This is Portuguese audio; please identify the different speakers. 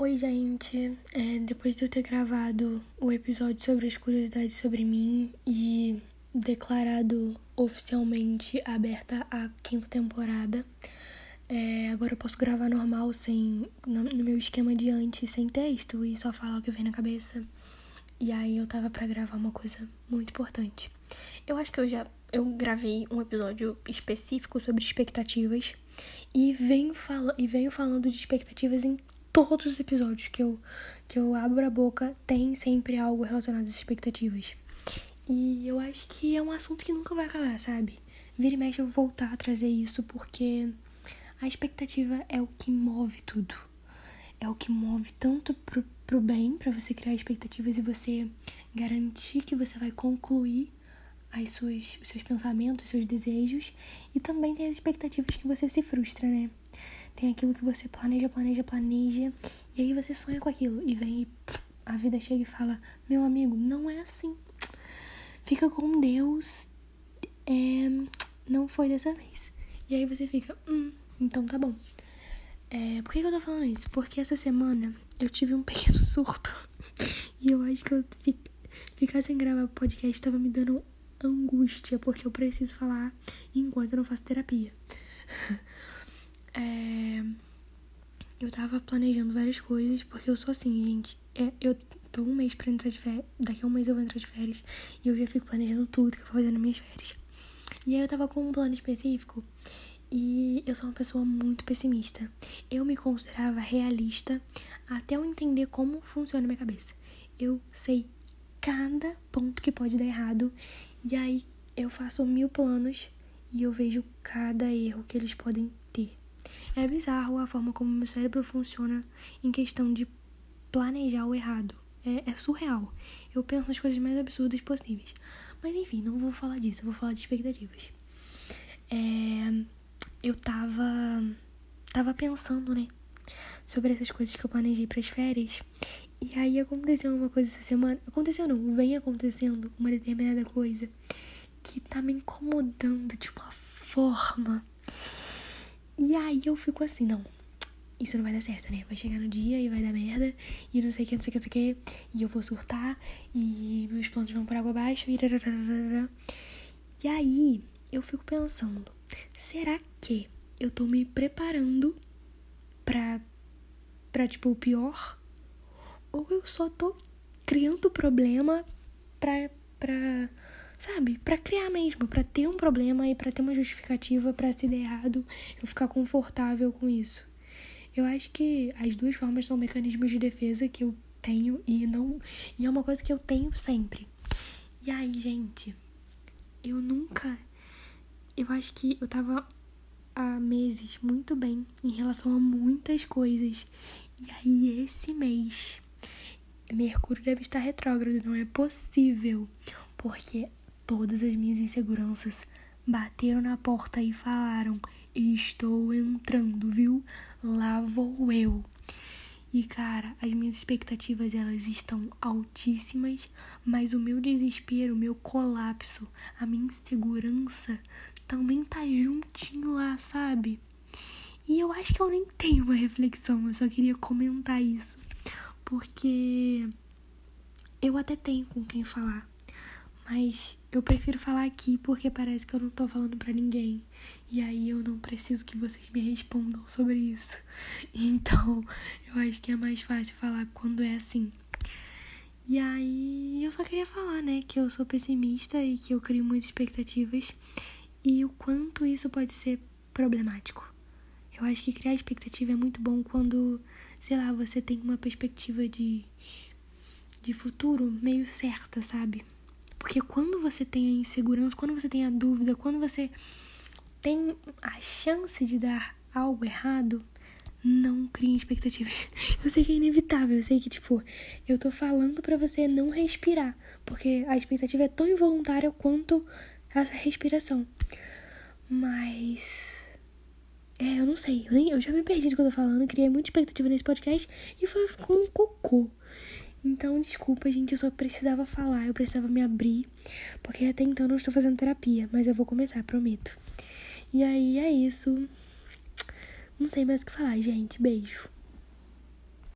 Speaker 1: Oi, gente. É, depois de eu ter gravado o episódio sobre as curiosidades sobre mim e declarado oficialmente aberta a quinta temporada, é, agora eu posso gravar normal, sem no, meu esquema de antes, sem texto e só falar o que vem na cabeça. E aí eu tava para gravar uma coisa muito importante. Eu acho que eu já eu gravei um episódio específico sobre expectativas e venho, fala, e venho falando de expectativas em todos os episódios que eu, que eu abro a boca tem sempre algo relacionado às expectativas. E eu acho que é um assunto que nunca vai acabar, sabe? Vira e mexe eu vou voltar a trazer isso porque a expectativa é o que move tudo. É o que move tanto pro, pro bem, para você criar expectativas e você garantir que você vai concluir as suas, os seus pensamentos, os seus desejos. E também tem as expectativas que você se frustra, né? Tem aquilo que você planeja, planeja, planeja. E aí você sonha com aquilo. E vem e a vida chega e fala: Meu amigo, não é assim. Fica com Deus. É, não foi dessa vez. E aí você fica: Hum, então tá bom. É, por que, que eu tô falando isso? Porque essa semana eu tive um pequeno surto. e eu acho que eu ficar sem gravar podcast tava me dando angústia, porque eu preciso falar enquanto eu não faço terapia. é... Eu tava planejando várias coisas, porque eu sou assim, gente. É, eu tô um mês pra entrar de férias. Daqui a um mês eu vou entrar de férias. E eu já fico planejando tudo que eu vou fazer nas minhas férias. E aí eu tava com um plano específico. E eu sou uma pessoa muito pessimista. Eu me considerava realista até eu entender como funciona a minha cabeça. Eu sei cada ponto que pode dar errado. E aí eu faço mil planos e eu vejo cada erro que eles podem ter. É bizarro a forma como meu cérebro funciona em questão de planejar o errado. É, é surreal. Eu penso nas coisas mais absurdas possíveis. Mas enfim, não vou falar disso, eu vou falar de expectativas. É, eu tava. tava pensando, né? Sobre essas coisas que eu planejei para as férias. E aí aconteceu uma coisa essa semana. Aconteceu não, vem acontecendo uma determinada coisa que tá me incomodando de uma forma. E aí eu fico assim, não. Isso não vai dar certo, né? Vai chegar no dia e vai dar merda. E não sei o que, não sei o que, não sei o que. E eu vou surtar. E meus planos vão por água abaixo. E, e aí eu fico pensando: será que eu tô me preparando pra, pra tipo, o pior? Ou eu só tô criando problema pra, pra sabe, pra criar mesmo, pra ter um problema e pra ter uma justificativa pra se der errado, eu ficar confortável com isso. Eu acho que as duas formas são mecanismos de defesa que eu tenho e não e é uma coisa que eu tenho sempre. E aí, gente, eu nunca eu acho que eu tava há meses muito bem em relação a muitas coisas. E aí esse mês Mercúrio deve estar retrógrado, não é possível, porque todas as minhas inseguranças bateram na porta e falaram: Estou entrando, viu? Lá vou eu. E cara, as minhas expectativas elas estão altíssimas, mas o meu desespero, o meu colapso, a minha insegurança também tá juntinho lá, sabe? E eu acho que eu nem tenho uma reflexão, eu só queria comentar isso porque eu até tenho com quem falar, mas eu prefiro falar aqui porque parece que eu não tô falando para ninguém. E aí eu não preciso que vocês me respondam sobre isso. Então, eu acho que é mais fácil falar quando é assim. E aí eu só queria falar, né, que eu sou pessimista e que eu crio muitas expectativas e o quanto isso pode ser problemático. Eu acho que criar expectativa é muito bom quando sei lá, você tem uma perspectiva de, de futuro meio certa, sabe? Porque quando você tem a insegurança, quando você tem a dúvida, quando você tem a chance de dar algo errado, não crie expectativas. Eu sei que é inevitável, eu sei que, tipo, eu tô falando para você não respirar, porque a expectativa é tão involuntária quanto essa respiração. Mas é, eu não sei. Eu, nem, eu já me perdi do que eu tô falando. Criei muita expectativa nesse podcast e foi com um cocô. Então, desculpa, gente. Eu só precisava falar. Eu precisava me abrir. Porque até então eu não estou fazendo terapia. Mas eu vou começar, prometo. E aí é isso. Não sei mais o que falar, gente. Beijo.